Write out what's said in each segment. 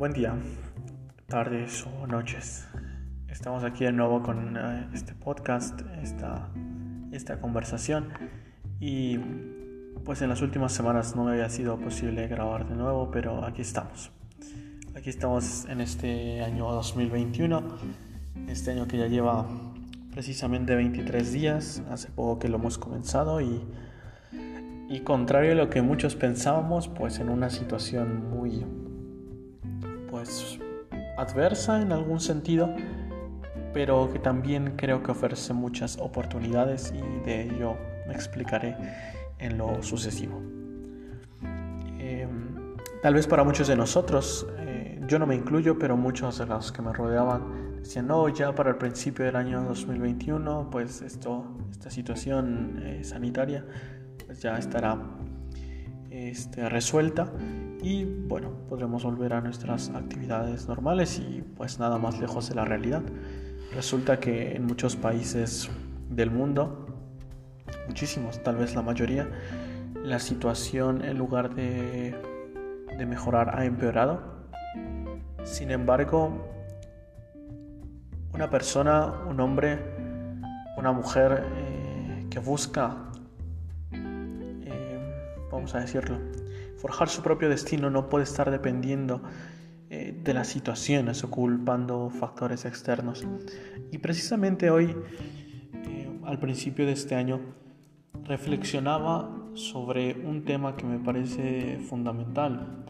Buen día, tardes o noches. Estamos aquí de nuevo con eh, este podcast, esta, esta conversación. Y pues en las últimas semanas no me había sido posible grabar de nuevo, pero aquí estamos. Aquí estamos en este año 2021, este año que ya lleva precisamente 23 días, hace poco que lo hemos comenzado y, y contrario a lo que muchos pensábamos, pues en una situación muy pues adversa en algún sentido, pero que también creo que ofrece muchas oportunidades y de ello me explicaré en lo sucesivo. Em, tal vez para muchos de nosotros, eh, yo no me incluyo, pero muchos de los que me rodeaban decían, no, ya para el principio del año 2021, pues esto, esta situación eh, sanitaria pues ya estará este, resuelta y bueno, podremos volver a nuestras actividades normales y pues nada más lejos de la realidad. Resulta que en muchos países del mundo, muchísimos, tal vez la mayoría, la situación en lugar de, de mejorar ha empeorado. Sin embargo, una persona, un hombre, una mujer eh, que busca, eh, vamos a decirlo, Forjar su propio destino no puede estar dependiendo eh, de las situaciones o culpando factores externos. Y precisamente hoy, eh, al principio de este año, reflexionaba sobre un tema que me parece fundamental,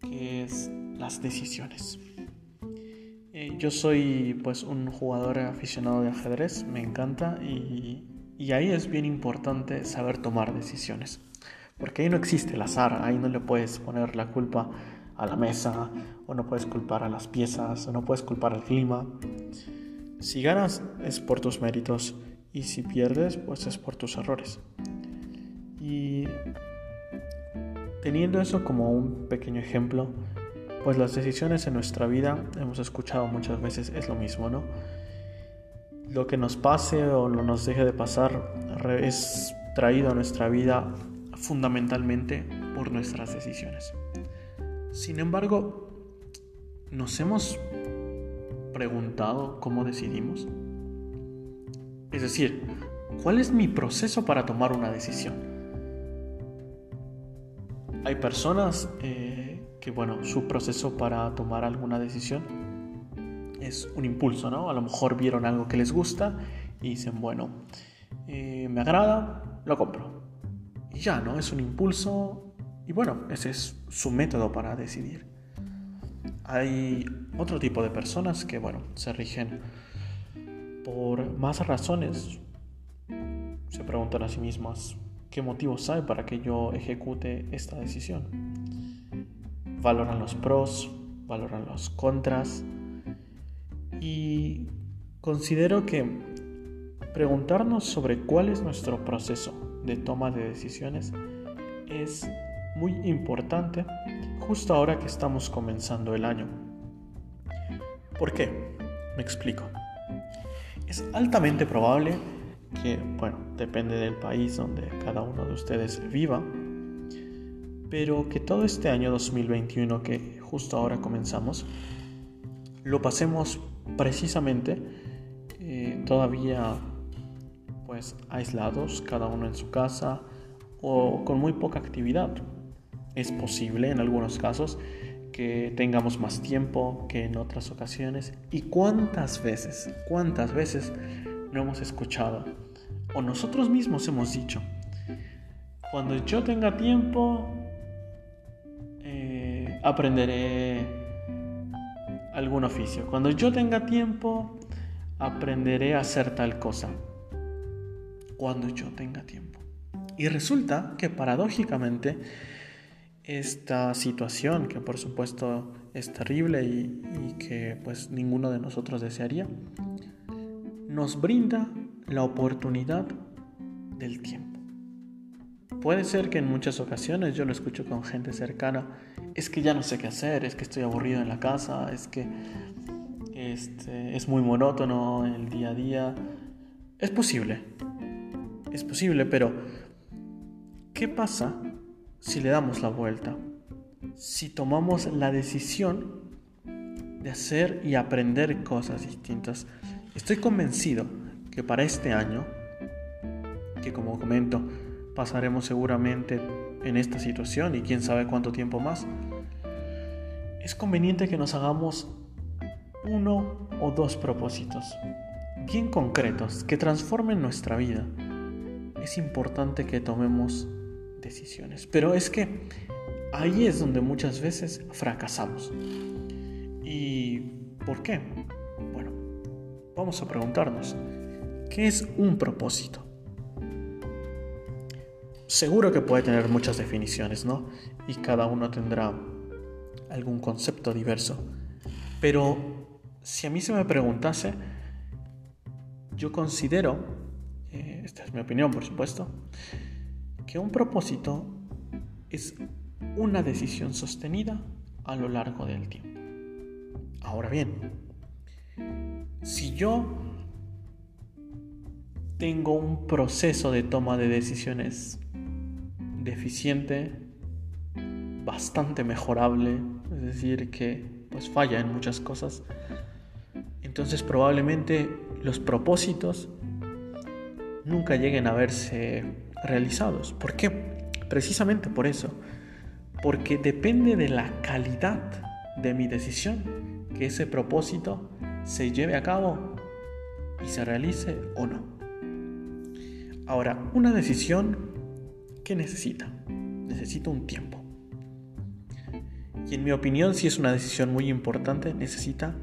que es las decisiones. Eh, yo soy pues un jugador aficionado de ajedrez, me encanta y, y ahí es bien importante saber tomar decisiones. Porque ahí no existe el azar, ahí no le puedes poner la culpa a la mesa, o no puedes culpar a las piezas, o no puedes culpar al clima. Si ganas es por tus méritos y si pierdes pues es por tus errores. Y teniendo eso como un pequeño ejemplo, pues las decisiones en nuestra vida, hemos escuchado muchas veces, es lo mismo, ¿no? Lo que nos pase o no nos deje de pasar es traído a nuestra vida fundamentalmente por nuestras decisiones. Sin embargo, ¿nos hemos preguntado cómo decidimos? Es decir, ¿cuál es mi proceso para tomar una decisión? Hay personas eh, que, bueno, su proceso para tomar alguna decisión es un impulso, ¿no? A lo mejor vieron algo que les gusta y dicen, bueno, eh, me agrada, lo compro y ya, ¿no? Es un impulso y bueno, ese es su método para decidir. Hay otro tipo de personas que, bueno, se rigen por más razones. Se preguntan a sí mismas, ¿qué motivos hay para que yo ejecute esta decisión? Valoran los pros, valoran los contras y considero que preguntarnos sobre cuál es nuestro proceso de toma de decisiones es muy importante justo ahora que estamos comenzando el año. ¿Por qué? Me explico. Es altamente probable que, bueno, depende del país donde cada uno de ustedes viva, pero que todo este año 2021 que justo ahora comenzamos, lo pasemos precisamente eh, todavía pues aislados, cada uno en su casa o con muy poca actividad. Es posible en algunos casos que tengamos más tiempo que en otras ocasiones. ¿Y cuántas veces, cuántas veces no hemos escuchado o nosotros mismos hemos dicho, cuando yo tenga tiempo, eh, aprenderé algún oficio. Cuando yo tenga tiempo, aprenderé a hacer tal cosa cuando yo tenga tiempo. Y resulta que paradójicamente esta situación, que por supuesto es terrible y, que pues ninguno de nosotros desearía, nos brinda la oportunidad del tiempo. Puede ser que en muchas ocasiones yo lo escucho con gente cercana, es que ya no sé qué hacer, es que estoy aburrido en la casa, es que este, es muy monótono el día a día. Es posible, es posible, pero ¿qué pasa si le damos la vuelta? si tomamos la decisión de hacer y aprender cosas distintas. Estoy convencido que para este año, que como comento, pasaremos seguramente en esta situación y quién sabe cuánto tiempo más, es conveniente que nos hagamos uno o dos propósitos bien concretos que transformen nuestra vida. Es importante que tomemos decisiones, pero es que ahí es donde muchas veces fracasamos. ¿Y por qué? Bueno, vamos a preguntarnos, ¿qué es un propósito? Seguro que puede tener muchas definiciones, ¿no? Y cada uno tendrá algún concepto diverso. Pero si a mí se me preguntase, yo considero, eh, esta es mi opinión por supuesto, que un propósito es una decisión sostenida a lo largo del tiempo. Ahora bien, si yo tengo un proceso de toma de decisiones deficiente, bastante mejorable, es decir, que pues falla en muchas cosas, entonces probablemente los propósitos nunca lleguen a verse realizados. ¿Por qué? Precisamente por eso. Porque depende de la calidad de mi decisión que ese propósito se lleve a cabo y se realice o no. Ahora, una decisión, ¿qué necesita? Necesita un tiempo. Y en mi opinión, si es una decisión muy importante, necesita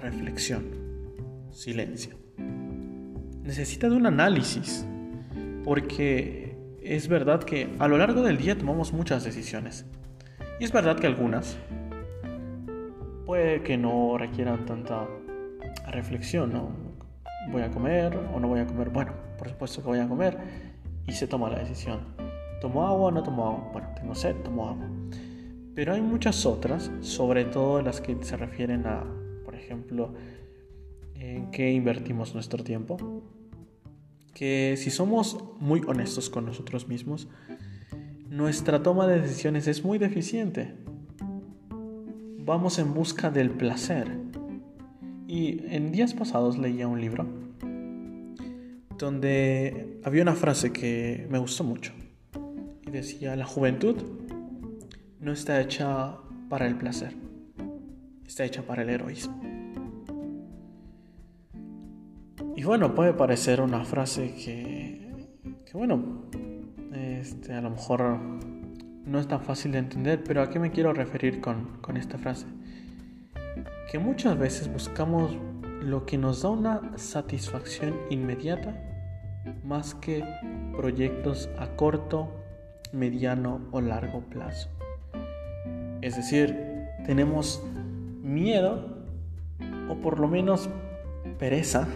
reflexión, silencio. Necesita de un análisis, porque es verdad que a lo largo del día tomamos muchas decisiones. Y es verdad que algunas puede que no requieran tanta reflexión, ¿no? ¿Voy a comer o no voy a comer? Bueno, por supuesto que voy a comer y se toma la decisión. ¿Tomo agua o no tomo agua? Bueno, tengo sed, tomo agua. Pero hay muchas otras, sobre todo las que se refieren a ejemplo, en qué invertimos nuestro tiempo. Que si somos muy honestos con nosotros mismos, nuestra toma de decisiones es muy deficiente. Vamos en busca del placer. Y en días pasados leía un libro donde había una frase que me gustó mucho. Y decía, la juventud no está hecha para el placer, está hecha para el heroísmo. Y bueno, puede parecer una frase que, bueno, este, a lo mejor no es tan fácil de entender, pero ¿a qué me quiero referir con, con esta frase? Que muchas veces buscamos lo que nos da una satisfacción inmediata más que proyectos a corto, mediano o largo plazo. Es decir, tenemos miedo o por lo menos pereza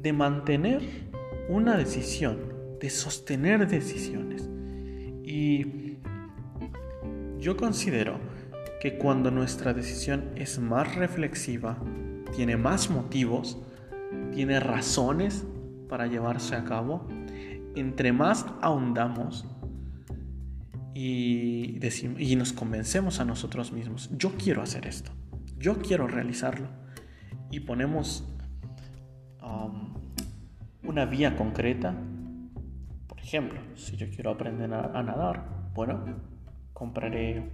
de mantener una decisión, de sostener decisiones. Y yo considero que cuando nuestra decisión es más reflexiva, tiene más motivos, tiene razones para llevarse a cabo, entre más ahondamos y, y nos convencemos a nosotros mismos, yo quiero hacer esto, yo quiero realizarlo, y ponemos Um, una vía concreta. Por ejemplo, si yo quiero aprender a, nadar, bueno, compraré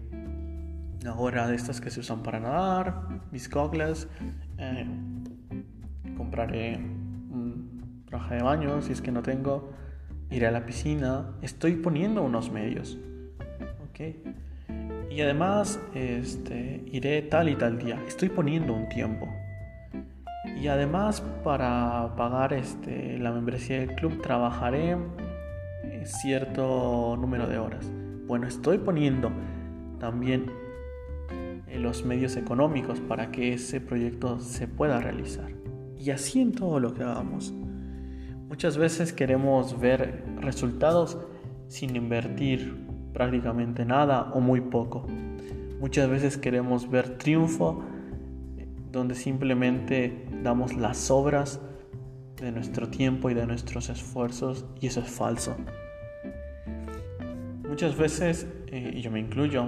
una hora de estas que se usan para nadar, mis goggles, eh, compraré un traje de baño si es que no tengo, iré a la piscina, estoy poniendo unos medios. Y además este, iré tal y tal día, estoy poniendo un tiempo. Y además para pagar este, la membresía del club trabajaré eh, cierto número de horas. Bueno, estoy poniendo también eh, los medios económicos para que ese proyecto se pueda realizar. Y así en todo lo que hagamos. Muchas veces queremos ver resultados sin invertir prácticamente nada o muy poco. Muchas veces queremos ver triunfo donde simplemente damos las obras de nuestro tiempo y de nuestros esfuerzos y eso es falso. Muchas veces, eh, y yo me incluyo,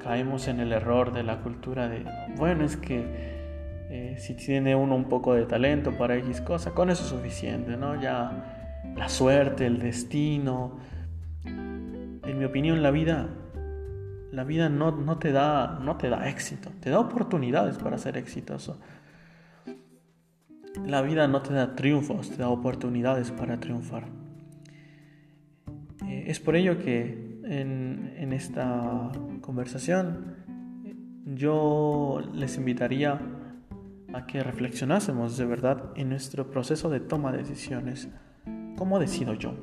caemos en el error de la cultura de, bueno, es que eh, si tiene uno un poco de talento para X cosa, con eso es suficiente, ¿no? Ya la suerte, el destino. En mi opinión, la vida, la vida no, no, te da, no te da éxito, te da oportunidades para ser exitoso. La vida no te da triunfos, te da oportunidades para triunfar. Eh, es por ello que en, en esta conversación yo les invitaría a que reflexionásemos de verdad en nuestro proceso de toma de decisiones. ¿Cómo decido yo?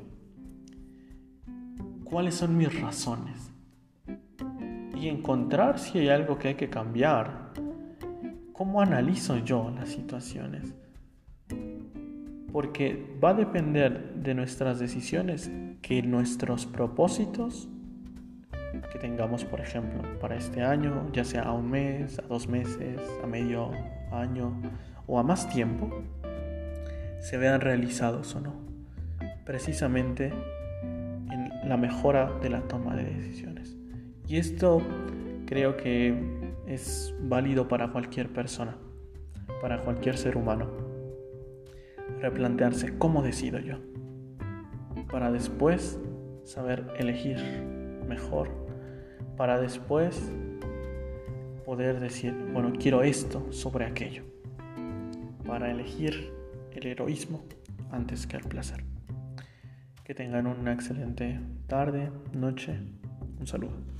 ¿Cuáles son mis razones? Y encontrar si hay algo que hay que cambiar. ¿Cómo analizo yo las situaciones? Porque va a depender de nuestras decisiones que nuestros propósitos que tengamos, por ejemplo, para este año, ya sea a un mes, a dos meses, a medio año o a más tiempo, se vean realizados o no. Precisamente en la mejora de la toma de decisiones. Y esto creo que es válido para cualquier persona, para cualquier ser humano. Replantearse cómo decido yo, para después saber elegir mejor, para después poder decir, bueno, quiero esto sobre aquello, para elegir el heroísmo antes que el placer. Que tengan una excelente tarde, noche, un saludo.